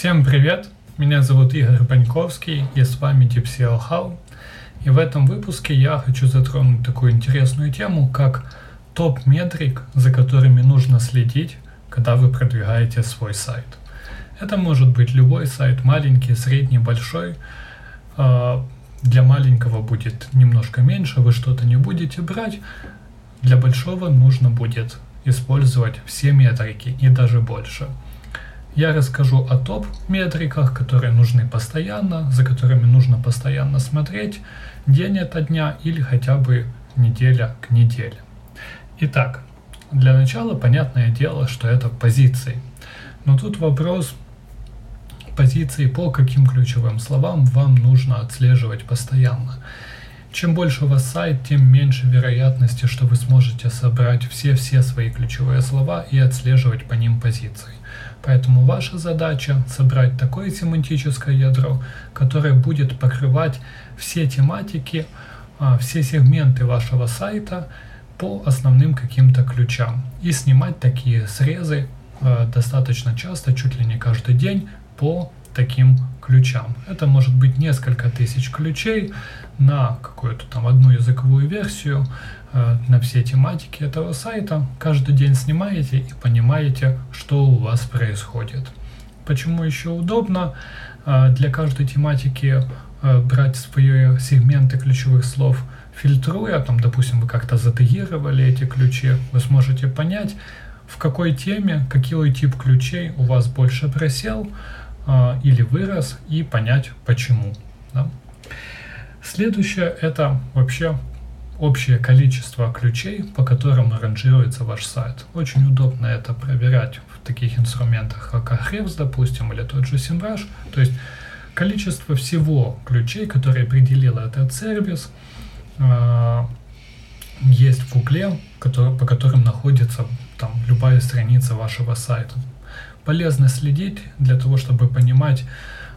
Всем привет! Меня зовут Игорь Баньковский, и с вами DeepSEO How. И в этом выпуске я хочу затронуть такую интересную тему, как топ-метрик, за которыми нужно следить, когда вы продвигаете свой сайт. Это может быть любой сайт, маленький, средний, большой. А, для маленького будет немножко меньше, вы что-то не будете брать. Для большого нужно будет использовать все метрики и даже больше – я расскажу о топ-метриках, которые нужны постоянно, за которыми нужно постоянно смотреть день ото дня или хотя бы неделя к неделе. Итак, для начала понятное дело, что это позиции. Но тут вопрос позиции по каким ключевым словам вам нужно отслеживать постоянно. Чем больше у вас сайт, тем меньше вероятности, что вы сможете собрать все-все свои ключевые слова и отслеживать по ним позиции. Поэтому ваша задача собрать такое семантическое ядро, которое будет покрывать все тематики, а, все сегменты вашего сайта по основным каким-то ключам. И снимать такие срезы а, достаточно часто, чуть ли не каждый день по таким ключам. Это может быть несколько тысяч ключей на какую-то там одну языковую версию, э, на все тематики этого сайта. Каждый день снимаете и понимаете, что у вас происходит. Почему еще удобно э, для каждой тематики э, брать свои сегменты ключевых слов, фильтруя, там, допустим, вы как-то затегировали эти ключи, вы сможете понять, в какой теме, какой тип ключей у вас больше просел, или вырос и понять почему. Да? Следующее это вообще общее количество ключей, по которым ранжируется ваш сайт. Очень удобно это проверять в таких инструментах, как Ahrefs, допустим, или тот же SEMrush. То есть количество всего ключей, которые определил этот сервис, э, есть в Гугле, который, по которым находится там любая страница вашего сайта полезно следить для того, чтобы понимать,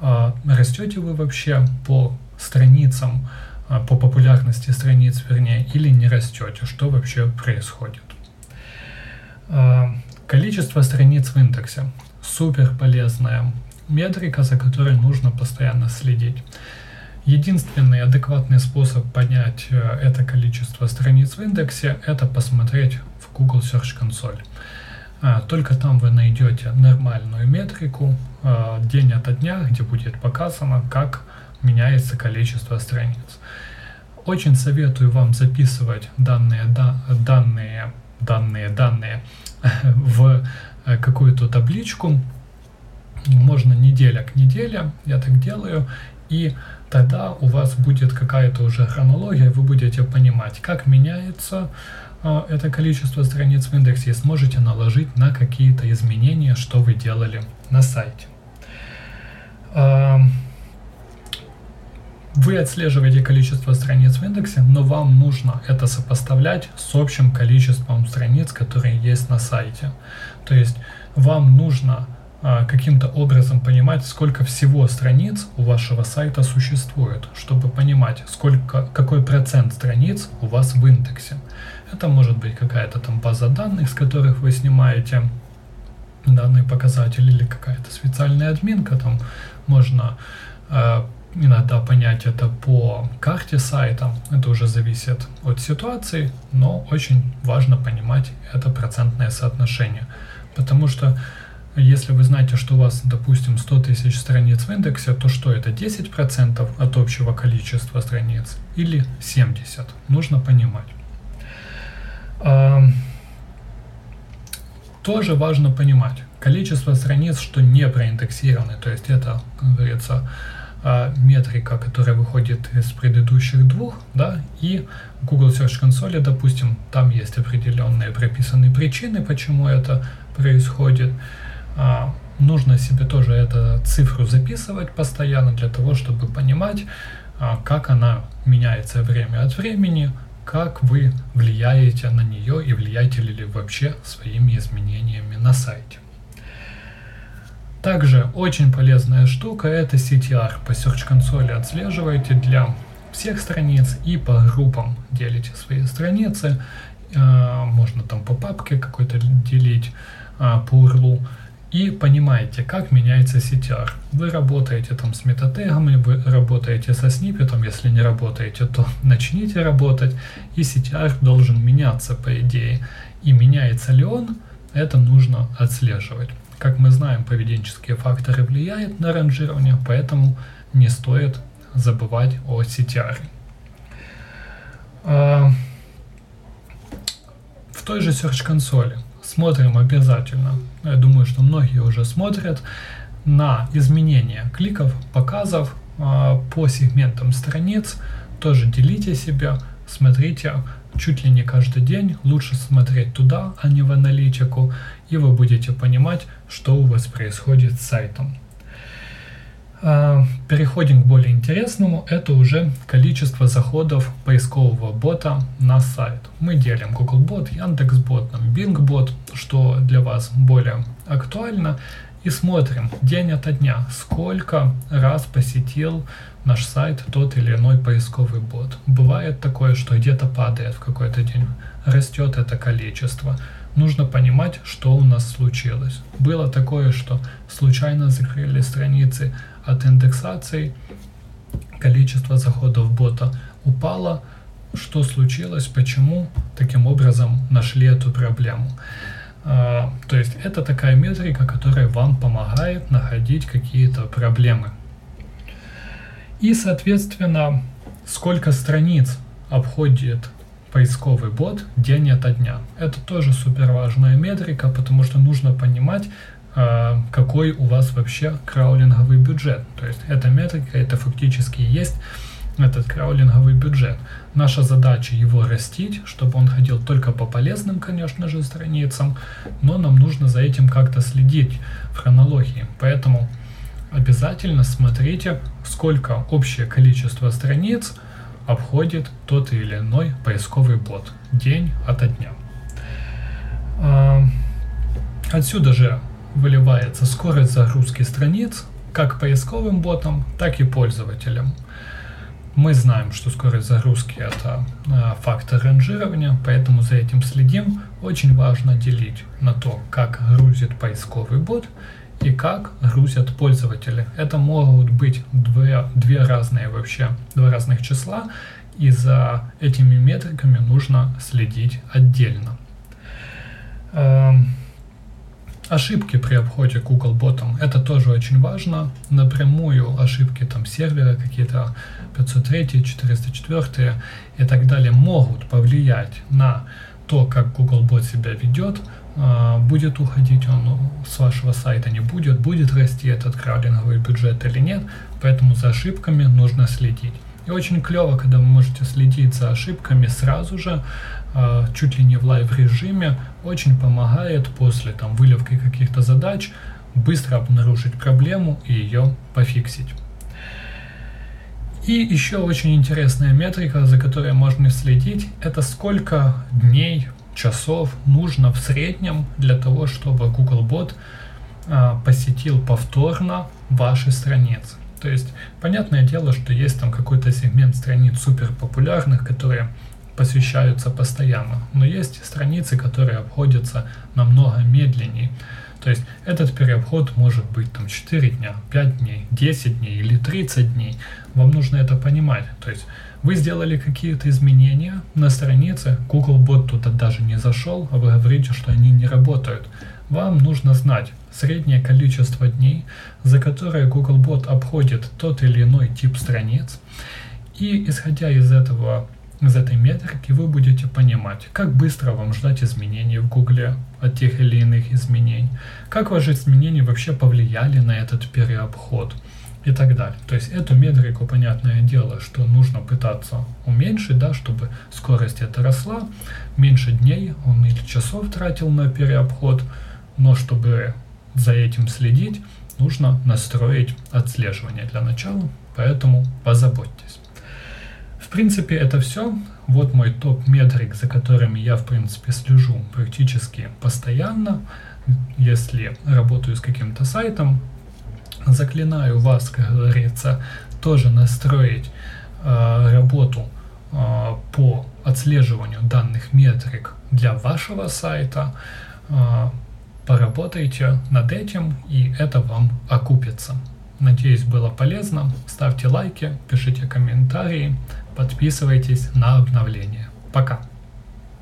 а, растете вы вообще по страницам, а, по популярности страниц, вернее, или не растете, что вообще происходит. А, количество страниц в индексе. Супер полезная метрика, за которой нужно постоянно следить. Единственный адекватный способ понять э, это количество страниц в индексе – это посмотреть в Google Search Console. А, только там вы найдете нормальную метрику а, день ото дня, где будет показано, как меняется количество страниц. Очень советую вам записывать данные, да, данные, данные, данные в э, какую-то табличку. Можно неделя к неделе, я так делаю, и тогда у вас будет какая-то уже хронология, вы будете понимать, как меняется это количество страниц в индексе сможете наложить на какие-то изменения, что вы делали на сайте. А, вы отслеживаете количество страниц в индексе, но вам нужно это сопоставлять с общим количеством страниц, которые есть на сайте. То есть вам нужно а, каким-то образом понимать, сколько всего страниц у вашего сайта существует, чтобы понимать, сколько, какой процент страниц у вас в индексе. Это может быть какая-то там база данных, с которых вы снимаете данный показатель или какая-то специальная админка, там можно э, иногда понять это по карте сайта, это уже зависит от ситуации, но очень важно понимать это процентное соотношение, потому что если вы знаете, что у вас, допустим, 100 тысяч страниц в индексе, то что это 10% от общего количества страниц или 70? Нужно понимать. Тоже важно понимать количество страниц, что не проиндексированы, то есть это, как говорится, а, метрика, которая выходит из предыдущих двух, да, и Google Search Console, допустим, там есть определенные прописанные причины, почему это происходит, а, нужно себе тоже эту цифру записывать постоянно для того, чтобы понимать, а, как она меняется время от времени, как вы влияете на нее и влияете ли вообще своими изменениями на сайте. Также очень полезная штука это CTR. По Search консоли отслеживаете для всех страниц и по группам делите свои страницы. А, можно там по папке какой-то делить, по URL и понимаете, как меняется CTR. Вы работаете там с метатегами, вы работаете со сниппетом, если не работаете, то начните работать, и CTR должен меняться по идее. И меняется ли он, это нужно отслеживать. Как мы знаем, поведенческие факторы влияют на ранжирование, поэтому не стоит забывать о CTR. А, в той же Search консоли смотрим обязательно, я думаю, что многие уже смотрят, на изменения кликов, показов а, по сегментам страниц. Тоже делите себя, смотрите чуть ли не каждый день. Лучше смотреть туда, а не в аналитику, и вы будете понимать, что у вас происходит с сайтом. А, переходим к более интересному, это уже количество заходов поискового бота на сайт. Мы делим Googlebot, Яндекс.Бот, Bing.Bot, что для вас более актуально, и смотрим день ото дня, сколько раз посетил наш сайт тот или иной поисковый бот. Бывает такое, что где-то падает в какой-то день, растет это количество. Нужно понимать, что у нас случилось. Было такое, что случайно закрыли страницы, от индексации количество заходов бота упало. Что случилось, почему таким образом нашли эту проблему. А, то есть это такая метрика, которая вам помогает находить какие-то проблемы. И, соответственно, сколько страниц обходит поисковый бот день ото дня. Это тоже супер важная метрика, потому что нужно понимать, какой у вас вообще краулинговый бюджет. То есть эта метрика, это фактически есть этот краулинговый бюджет. Наша задача его растить, чтобы он ходил только по полезным, конечно же, страницам, но нам нужно за этим как-то следить в хронологии. Поэтому обязательно смотрите, сколько общее количество страниц обходит тот или иной поисковый бот день ото дня. А, отсюда же выливается скорость загрузки страниц как поисковым ботам, так и пользователям. Мы знаем, что скорость загрузки это э, фактор ранжирования, поэтому за этим следим. Очень важно делить на то, как грузит поисковый бот и как грузят пользователи. Это могут быть две, две разные вообще, два разных числа, и за этими метриками нужно следить отдельно. Ошибки при обходе Google ботом, это тоже очень важно. Напрямую ошибки там сервера какие-то 503, 404 и так далее могут повлиять на то, как Google бот себя ведет, а, будет уходить он с вашего сайта, не будет, будет расти этот краулинговый бюджет или нет, поэтому за ошибками нужно следить. И очень клево, когда вы можете следить за ошибками сразу же, чуть ли не в live режиме, очень помогает после там выливки каких-то задач быстро обнаружить проблему и ее пофиксить. И еще очень интересная метрика, за которой можно следить, это сколько дней, часов нужно в среднем для того, чтобы Googlebot а, посетил повторно ваши страницы. То есть, понятное дело, что есть там какой-то сегмент страниц супер популярных, которые посвящаются постоянно. Но есть страницы, которые обходятся намного медленнее. То есть этот переобход может быть там 4 дня, 5 дней, 10 дней или 30 дней. Вам нужно это понимать. То есть вы сделали какие-то изменения на странице, Googlebot туда даже не зашел, а вы говорите, что они не работают. Вам нужно знать, среднее количество дней, за которые Googlebot обходит тот или иной тип страниц. И исходя из этого из этой метрики вы будете понимать, как быстро вам ждать изменений в Гугле от тех или иных изменений, как ваши изменения вообще повлияли на этот переобход и так далее. То есть эту метрику, понятное дело, что нужно пытаться уменьшить, да, чтобы скорость эта росла, меньше дней он или часов тратил на переобход, но чтобы за этим следить, нужно настроить отслеживание для начала, поэтому позаботьтесь. В принципе, это все. Вот мой топ метрик, за которыми я, в принципе, слежу практически постоянно. Если работаю с каким-то сайтом, заклинаю вас, как говорится, тоже настроить э, работу э, по отслеживанию данных метрик для вашего сайта. Э, Поработайте над этим, и это вам окупится. Надеюсь, было полезно. Ставьте лайки, пишите комментарии, подписывайтесь на обновления. Пока.